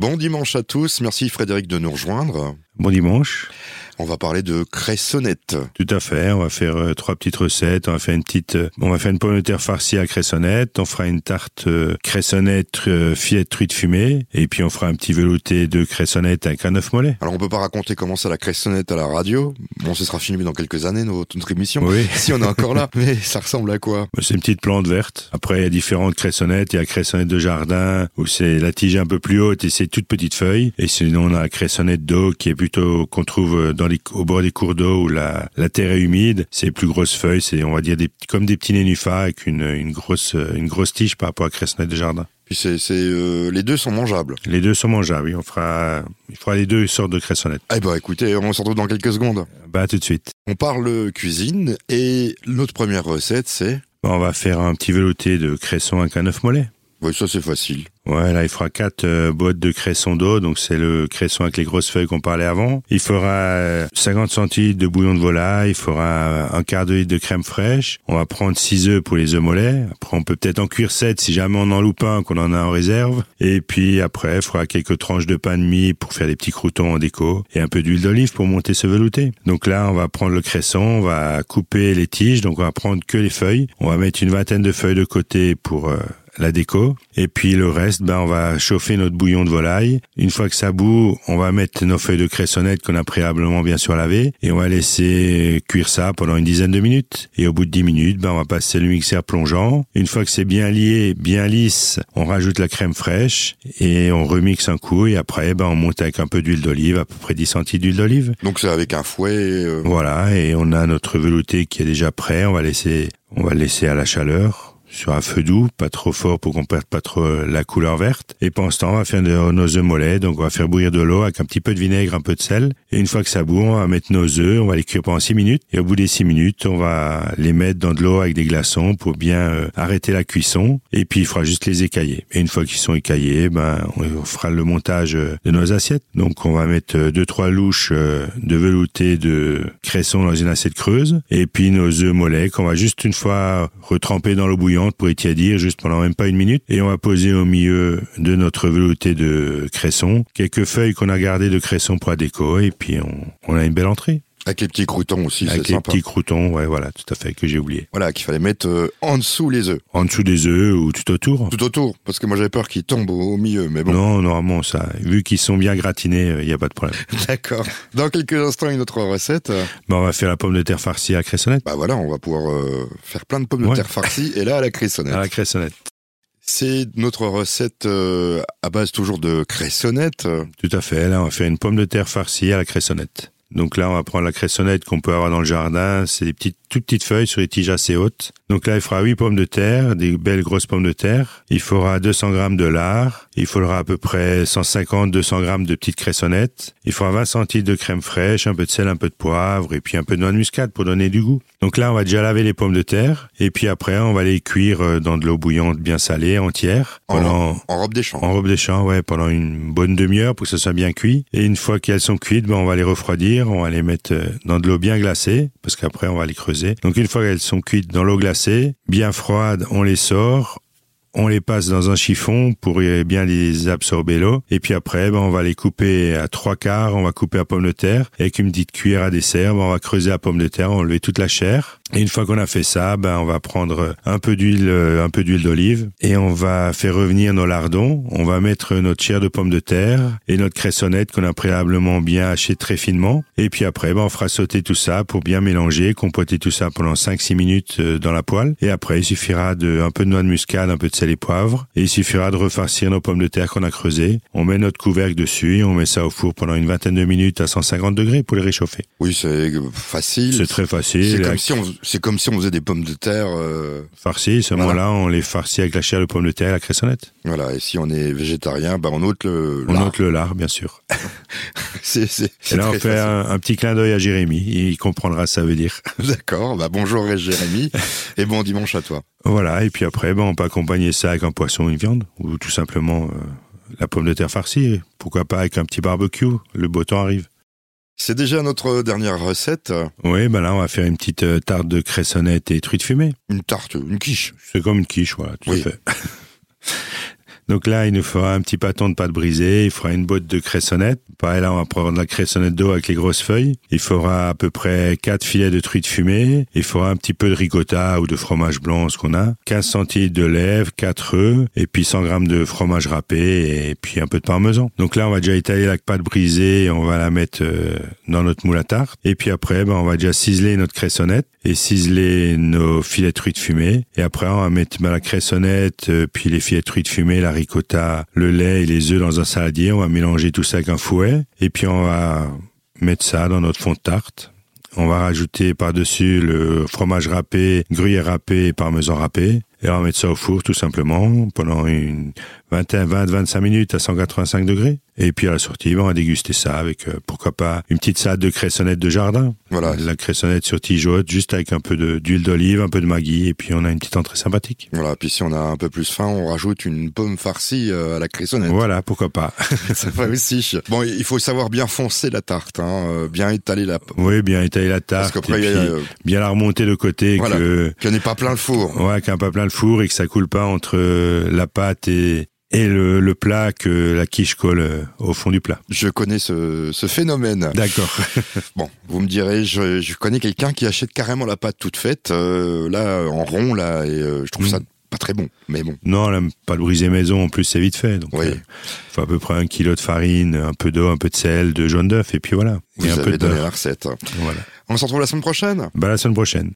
Bon dimanche à tous, merci Frédéric de nous rejoindre. Bon dimanche. On va parler de cressonnette. Tout à fait. On va faire euh, trois petites recettes. On va faire une petite, euh, on va faire une pomme de terre farcie à cressonnette. On fera une tarte euh, cressonnette fillette truite fumée. Et puis on fera un petit velouté de cressonnette avec un œuf mollet. Alors on peut pas raconter comment ça la cressonnette à la radio. Bon, ce sera filmé dans quelques années notre, notre émission. Oui. Si on est encore là, mais ça ressemble à quoi? C'est une petite plante verte. Après, il y a différentes cressonnettes. Il y a la cressonnette de jardin où c'est la tige un peu plus haute et c'est toute petite feuille. Et sinon, on a la cressonnette d'eau qui est plutôt qu'on trouve dans les, au bord des cours d'eau où la, la terre est humide. C'est plus grosses feuilles. C'est, on va dire, des, comme des petits nénuphars avec une, une grosse, une grosse tige par rapport à la cressonnette de jardin. Puis c'est, c'est euh, les deux sont mangeables. Les deux sont mangeables. Oui, on fera, il fera les deux sortes de cressonnettes. Eh ben écoutez, on se retrouve dans quelques secondes. Bah, tout de suite. On parle cuisine et notre première recette c'est? On va faire un petit velouté de cresson avec un œuf mollet. Oui, ça c'est facile. Ouais, là, il fera quatre euh, boîtes de cresson d'eau, donc c'est le cresson avec les grosses feuilles qu'on parlait avant. Il fera euh, 50 centilitres de bouillon de volaille, il fera un quart de litre de crème fraîche. On va prendre 6 œufs pour les œufs mollets. Après, on peut peut-être en cuire 7 si jamais on en loupe un, qu'on en a en réserve. Et puis après, il fera quelques tranches de pain de mie pour faire des petits croutons en déco et un peu d'huile d'olive pour monter ce velouté. Donc là, on va prendre le cresson, on va couper les tiges, donc on va prendre que les feuilles. On va mettre une vingtaine de feuilles de côté pour euh, la déco. Et puis le reste, ben, on va chauffer notre bouillon de volaille. Une fois que ça bout, on va mettre nos feuilles de cressonnette qu'on a préalablement bien sûr lavées et on va laisser cuire ça pendant une dizaine de minutes. Et au bout de 10 minutes, ben, on va passer le mixeur plongeant. Une fois que c'est bien lié, bien lisse, on rajoute la crème fraîche et on remixe un coup et après, ben, on monte avec un peu d'huile d'olive, à peu près 10 centilitres d'huile d'olive. Donc c'est avec un fouet. euh, Voilà, et on a notre velouté qui est déjà prêt. On va laisser, on va le laisser à la chaleur sur un feu doux, pas trop fort pour qu'on perde pas trop la couleur verte. Et pendant ce temps, on va faire de- nos œufs mollets. Donc, on va faire bouillir de l'eau avec un petit peu de vinaigre, un peu de sel. Et une fois que ça bout, on va mettre nos œufs, on va les cuire pendant 6 minutes. Et au bout des 6 minutes, on va les mettre dans de l'eau avec des glaçons pour bien euh, arrêter la cuisson. Et puis, il faudra juste les écailler. Et une fois qu'ils sont écaillés, ben, on fera le montage euh, de nos assiettes. Donc, on va mettre euh, deux, trois louches euh, de velouté de cresson dans une assiette creuse. Et puis, nos œufs mollets qu'on va juste une fois retremper dans l'eau bouillante pour étiadir juste pendant même pas une minute. Et on va poser au milieu de notre velouté de cresson quelques feuilles qu'on a gardées de cresson pour la déco. Et puis, on a une belle entrée. Avec les petits croutons aussi, avec les sympa. petits croutons, ouais, voilà, tout à fait, que j'ai oublié. Voilà, qu'il fallait mettre euh, en dessous les œufs. En dessous des œufs ou tout autour. Tout autour, parce que moi j'avais peur qu'ils tombent au, au milieu, mais bon. Non, normalement, ça, vu qu'ils sont bien gratinés, il n'y a pas de problème. D'accord. Dans quelques instants, une autre recette. Bon, on va faire la pomme de terre farcie à cressonnette. Bah voilà, on va pouvoir euh, faire plein de pommes de terre farcies et là à la cressonnette. À la cressonnette. C'est notre recette euh, à base toujours de cressonnette. Tout à fait. Là, on va faire une pomme de terre farcie à la cressonnette. Donc là, on va prendre la cressonnette qu'on peut avoir dans le jardin. C'est des petites, toutes petites feuilles sur des tiges assez hautes. Donc là, il fera 8 pommes de terre, des belles grosses pommes de terre. Il faudra 200 grammes de lard. Il faudra à peu près 150-200 grammes de petites cressonnettes. Il faudra 20 centilitres de crème fraîche, un peu de sel, un peu de poivre et puis un peu de noix de muscade pour donner du goût. Donc là, on va déjà laver les pommes de terre. Et puis après, on va les cuire euh, dans de l'eau bouillante bien salée, entière. En, Pendant, en robe des champs. en robe des champs, ouais, pendant une bonne demi-heure pour que ça soit bien cuit. Et une fois qu'elles sont cuites, ben, on va les refroidir, on va les mettre euh, dans de l'eau bien glacée, parce qu'après on va les creuser. Donc une fois qu'elles sont cuites dans l'eau glacée, bien froides, on les sort. On les passe dans un chiffon pour bien les absorber l'eau. Et puis après, ben, on va les couper à trois quarts. On va couper la pomme de terre. Avec une petite cuillère à dessert, ben, on va creuser la pomme de terre, enlever toute la chair. Et une fois qu'on a fait ça, ben, on va prendre un peu d'huile, euh, un peu d'huile d'olive. Et on va faire revenir nos lardons. On va mettre notre chair de pomme de terre et notre cressonnette qu'on a préalablement bien hachée très finement. Et puis après, ben, on fera sauter tout ça pour bien mélanger, compoter tout ça pendant 5-6 minutes euh, dans la poêle. Et après, il suffira de un peu de noix de muscade, un peu de sel et poivre. Et il suffira de refarcir nos pommes de terre qu'on a creusées. On met notre couvercle dessus et on met ça au four pendant une vingtaine de minutes à 150 degrés pour les réchauffer. Oui, c'est facile. C'est très facile. C'est comme, si on, c'est comme si on faisait des pommes de terre. euh, farci, ce Voilà. moment-là, on les farcit avec la chair de pomme de terre et la cressonnette. voilà. Et si on est végétarien, bah on ôte le. On lard. ôte le lard, bien sûr. C'est, c'est, Et là, on fait un, un petit clin d'œil à Jérémy. Il comprendra ce que ça veut dire. D'accord. Bah bonjour Jérémy et bon dimanche à toi. Voilà. Et puis après, ben, on peut accompagner ça avec un poisson ou une viande. Ou tout simplement euh, la pomme de terre farcie. Pourquoi pas avec un petit barbecue. Le beau temps arrive. C'est déjà notre dernière recette. Oui, ben là, on va faire une petite euh, tarte de cressonnette et truite fumée. Une tarte, une quiche. C'est comme une quiche, voilà, tout Oui. à fait. Donc là, il nous fera un petit pâton de pâte brisée, il fera une botte de cressonnette. Pareil, là, on va prendre la cressonnette d'eau avec les grosses feuilles. Il fera à peu près 4 filets de truite fumée. Il fera un petit peu de ricotta ou de fromage blanc, ce qu'on a. 15 centilitres de lèvres, 4 œufs, et puis 100 grammes de fromage râpé, et puis un peu de parmesan. Donc là, on va déjà étaler la pâte brisée, et on va la mettre euh, dans notre moule à tarte. Et puis après, ben, on va déjà ciseler notre cressonnette et ciseler nos filets de fumée. Et après, on va mettre la cressonnette, euh, puis les filets de fumée, la ricotta, le lait et les œufs dans un saladier. On va mélanger tout ça avec un fouet. Et puis, on va mettre ça dans notre fond de tarte. On va rajouter par-dessus le fromage râpé, gruyère râpé et parmesan râpé. Et on va mettre ça au four tout simplement pendant une 21, 20, 25 minutes à 185 degrés. Et puis à la sortie, on va déguster ça avec, euh, pourquoi pas, une petite salade de cressonnette de jardin. Voilà. La cressonnette sur tigeote, juste avec un peu de- d'huile d'olive, un peu de maggi, et puis on a une petite entrée sympathique. Voilà, puis si on a un peu plus faim, on rajoute une pomme farcie euh, à la cressonnette. Voilà, pourquoi pas. Ça va aussi. Bon, il faut savoir bien foncer la tarte, hein, euh, bien étaler la oui, bien étaler la Parce tarte, qu'après, et puis a, euh, bien la remonter de côté, Voilà. que, qu'il n'y en ait pas plein le four. ouais, qu'un pas plein le four et que ça coule pas entre euh, la pâte et, et le, le plat, que la quiche colle euh, au fond du plat. Je connais ce, ce phénomène. D'accord. Bon, vous me direz, je, je connais quelqu'un qui achète carrément la pâte toute faite, euh, là, en rond, là, et euh, je trouve Mm. ça pas très bon. Mais bon, Non, là, pas de briser maison, en plus c'est vite fait. Donc, Oui. euh, faut à peu près un kilo de farine, un peu d'eau, un peu de sel, de jaune d'œuf, et puis voilà. vous et un peu de donné la recette. Voilà. On se retrouve la semaine prochaine? Bah, la semaine prochaine.